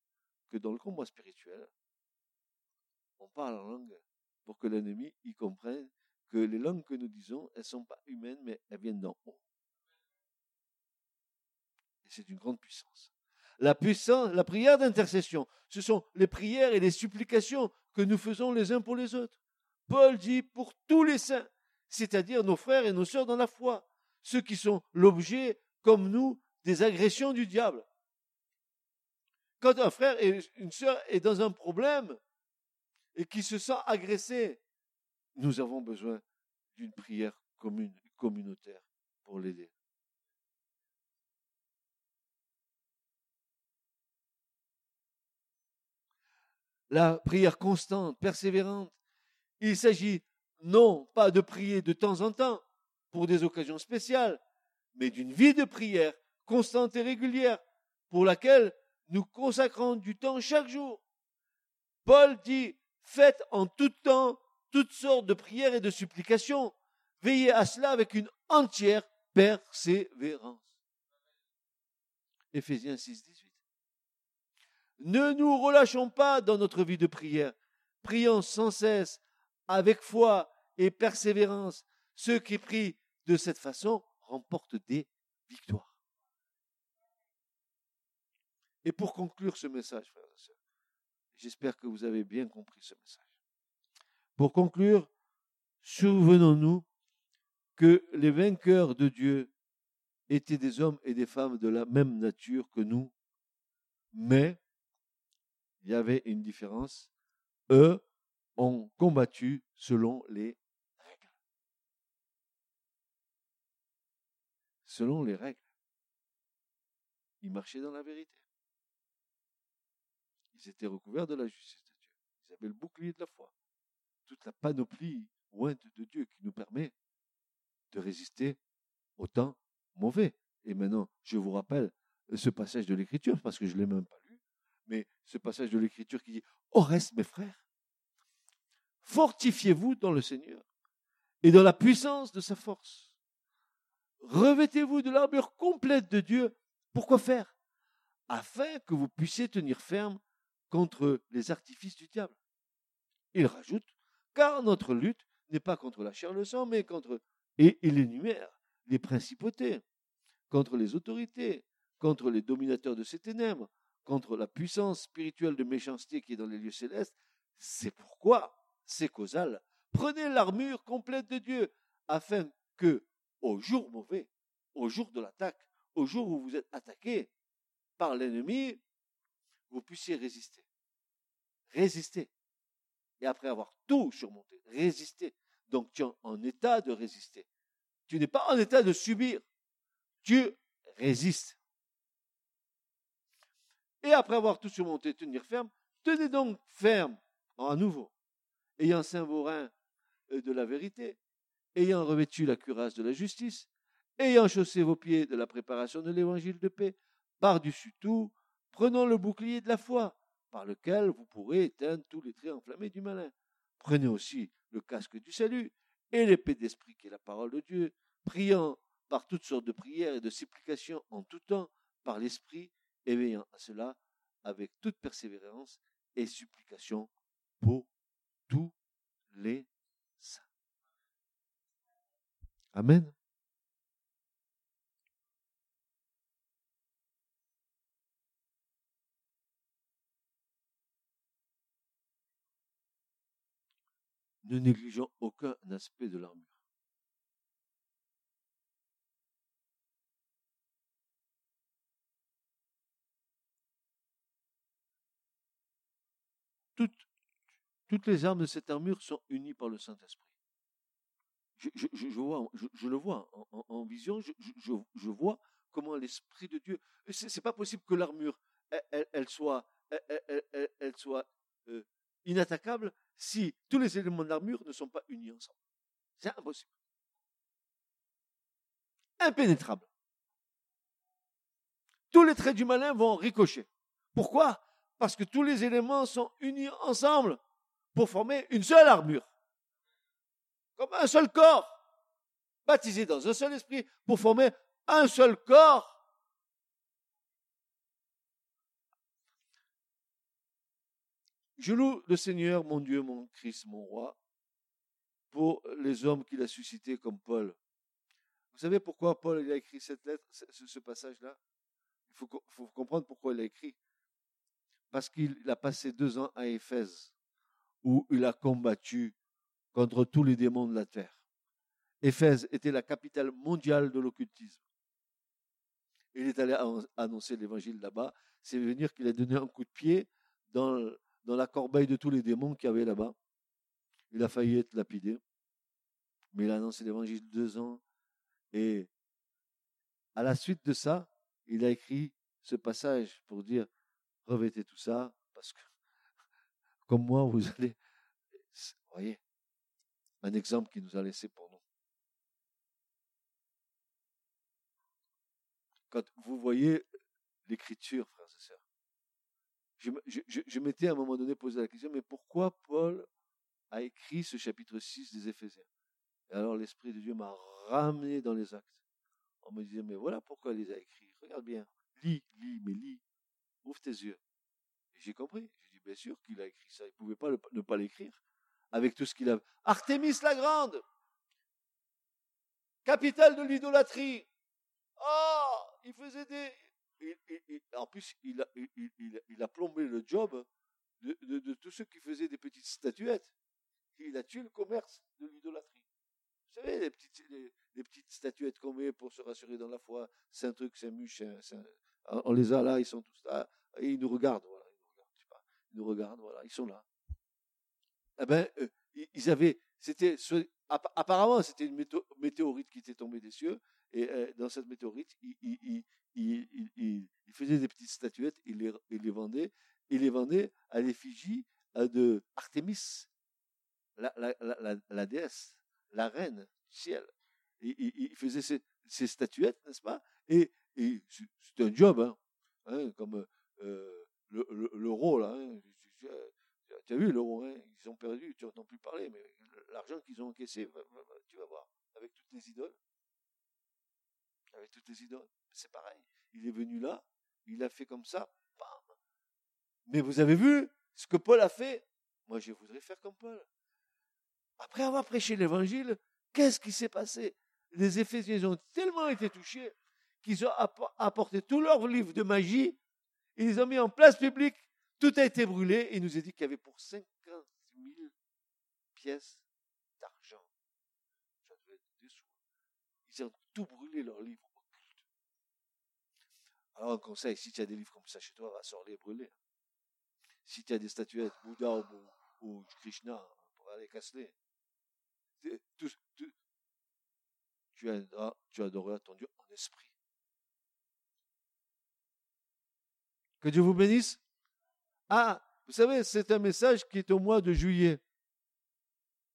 que dans le combat spirituel, on parle en langue pour que l'ennemi y comprenne que les langues que nous disons, elles ne sont pas humaines, mais elles viennent d'en haut. Et c'est une grande puissance. La puissance, la prière d'intercession, ce sont les prières et les supplications que nous faisons les uns pour les autres. Paul dit pour tous les saints, c'est-à-dire nos frères et nos sœurs dans la foi, ceux qui sont l'objet, comme nous, des agressions du diable. Quand un frère et une sœur est dans un problème et qui se sent agressé, nous avons besoin d'une prière commune, communautaire pour l'aider. La prière constante, persévérante, il s'agit non pas de prier de temps en temps pour des occasions spéciales, mais d'une vie de prière constante et régulière pour laquelle nous consacrons du temps chaque jour. Paul dit, faites en tout temps toutes sortes de prières et de supplications. Veillez à cela avec une entière persévérance. Éphésiens 6, 18. Ne nous relâchons pas dans notre vie de prière. Prions sans cesse avec foi et persévérance, ceux qui prient de cette façon remportent des victoires. Et pour conclure ce message, frères et sœurs, j'espère que vous avez bien compris ce message. Pour conclure, souvenons-nous que les vainqueurs de Dieu étaient des hommes et des femmes de la même nature que nous, mais il y avait une différence. Eux ont combattu selon les règles. Selon les règles. Ils marchaient dans la vérité. Ils étaient recouverts de la justice de Dieu. Ils avaient le bouclier de la foi. Toute la panoplie ointe de Dieu qui nous permet de résister au temps mauvais. Et maintenant, je vous rappelle ce passage de l'Écriture, parce que je ne l'ai même pas lu, mais ce passage de l'Écriture qui dit, Au reste, mes frères, fortifiez-vous dans le Seigneur et dans la puissance de sa force. Revêtez-vous de l'armure complète de Dieu. Pourquoi faire? Afin que vous puissiez tenir ferme contre les artifices du diable. Il rajoute, car notre lutte n'est pas contre la chair et le sang, mais contre, et il énumère les principautés, contre les autorités, contre les dominateurs de ces ténèbres, contre la puissance spirituelle de méchanceté qui est dans les lieux célestes. C'est pourquoi, c'est causal, prenez l'armure complète de Dieu, afin que, au jour mauvais, au jour de l'attaque, au jour où vous êtes attaqué par l'ennemi, vous puissiez résister. Résister. Et après avoir tout surmonté, résister. Donc tu es en état de résister. Tu n'es pas en état de subir. Tu résistes. Et après avoir tout surmonté, tenir ferme, tenez donc ferme à nouveau, ayant saint vos reins euh, de la vérité, ayant revêtu la cuirasse de la justice, ayant chaussé vos pieds de la préparation de l'évangile de paix, par-dessus tout, prenons le bouclier de la foi, par lequel vous pourrez éteindre tous les traits enflammés du malin. Prenez aussi le casque du salut et l'épée d'esprit qui est la parole de Dieu, priant par toutes sortes de prières et de supplications en tout temps par l'esprit, éveillant à cela avec toute persévérance et supplication pour tous les saints. Amen. Ne négligeons aucun aspect de l'armure. Toutes, les armes de cette armure sont unies par le Saint-Esprit. Je, vois, je, le vois en, vision, je, vois comment l'Esprit de Dieu. C'est, n'est pas possible que l'armure, elle soit euh, inattaquable si tous les éléments de l'armure ne sont pas unis ensemble. C'est impossible. Impénétrable. Tous les traits du malin vont ricocher. Pourquoi? Parce que tous les éléments sont unis ensemble pour former une seule armure. Comme un seul corps, baptisé dans un seul esprit, pour former un seul corps. Je loue le Seigneur, mon Dieu, mon Christ, mon roi, pour les hommes qu'il a suscités comme Paul. Vous savez pourquoi Paul a écrit cette lettre, ce, passage-là? Il faut, comprendre pourquoi il a écrit. Parce qu'il a passé deux ans à Éphèse, où il a combattu contre tous les démons de la terre. Éphèse était la capitale mondiale de l'occultisme. Il est allé annoncer l'évangile là-bas. C'est venir qu'il a donné un coup de pied dans dans la corbeille de tous les démons qu'il y avait là-bas. Il a failli être lapidé. Mais il a annoncé l'évangile deux ans. Et à la suite de ça, il a écrit ce passage pour dire revêtez tout ça, parce que comme moi, vous allez. Vous voyez, un exemple qu'il nous a laissé pour nous. Quand vous voyez l'écriture, frères je, m'étais à un moment donné posé la question, mais pourquoi Paul a écrit ce chapitre 6 des Éphésiens? Et alors l'Esprit de Dieu m'a ramené dans les actes. On me disait, mais voilà pourquoi il les a écrits. Regarde bien, lis, lis, mais lis. Ouvre tes yeux. Et j'ai compris. J'ai dit, bien sûr qu'il a écrit ça. Il ne pouvait pas ne pas l'écrire. Avec tout ce qu'il a. Artémis la Grande, capitale de l'idolâtrie. Oh, il faisait des, en plus, il a, plombé le job de, tous ceux qui faisaient des petites statuettes. Il a tué le commerce de l'idolâtrie. Vous savez, les petites, statuettes qu'on met pour se rassurer dans la foi, c'est un truc, c'est un muche, on les a là, ils sont tous là, et ils nous regardent, voilà, ils nous regardent, voilà, ils sont là. Eh ben, euh, ils avaient, c'était, apparemment, c'était une météorite qui était tombée des cieux, et euh, dans cette météorite, il, il, faisait des petites statuettes, il les, il les vendait, il les vendait à l'effigie euh, de Artémis, la, la, la, la, déesse, la reine du ciel. Il, il, faisait ses, ses statuettes, n'est-ce pas? Et, et c'était un job, hein, hein comme euh, l'euro, là. Hein, tu as vu l'euro, hein, ils ont perdu, tu n'entends plus parler, mais l'argent qu'ils ont encaissé, tu vas voir, avec toutes les idoles. Avec toutes les idoles. C'est pareil. Il est venu là, il a fait comme ça, bam. Mais vous avez vu ce que Paul a fait? Moi, je voudrais faire comme Paul. Après avoir prêché l'évangile, qu'est-ce qui s'est passé? Les Éphésiens ont tellement été touchés qu'ils ont apporté tous leurs livres de magie, ils les ont mis en place publique, tout a été brûlé, et il nous a dit qu'il y avait pour 50 000 pièces d'argent. Ils ont tout brûlé leurs livres. Alors un conseil, si tu as des livres comme ça chez toi, va sort les brûler. Si tu as des statuettes, Bouddha ou, Krishna, pour aller casser tu, tu, tu adoreras ton Dieu en esprit. Que Dieu vous bénisse. Ah, vous savez, c'est un message qui est au mois de juillet.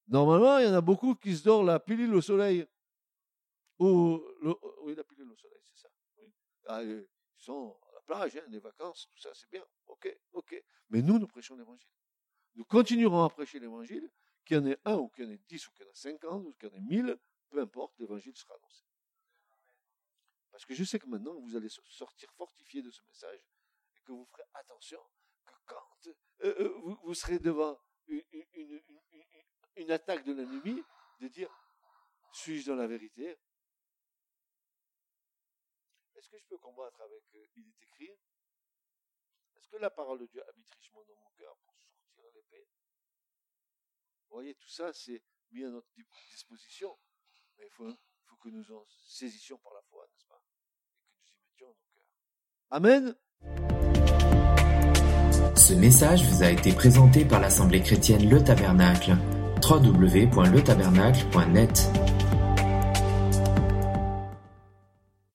Normalement, il y en a beaucoup qui se dorment la pilule au soleil. Ou oui, la pilule au soleil, c'est ça. Ah, ils sont à la plage, hein, les vacances, tout ça, c'est bien. Ok, ok. Mais nous, nous prêchons l'évangile. Nous continuerons à prêcher l'évangile qu'il y en ait un, ou qu'il y en ait dix, ou qu'il y en ait cinquante, ou qu'il y en ait mille, peu importe, l'évangile sera annoncé. Parce que je sais que maintenant, vous allez sortir fortifié de ce message et que vous ferez attention que quand euh, euh, vous, serez devant une, attaque de l'ennemi, de dire suis-je dans la vérité? Est-ce que je peux combattre avec il est écrit Est-ce que la parole de Dieu habite richement dans mon cœur pour sortir l'épée? Vous voyez, tout ça, c'est mis à notre disposition. Mais il faut, que nous en saisissions par la foi, n'est-ce pas? Et que nous y mettions nos cœurs. Amen. Ce message vous a été présenté par l'Assemblée chrétienne Le Tabernacle. www.letabernacle.net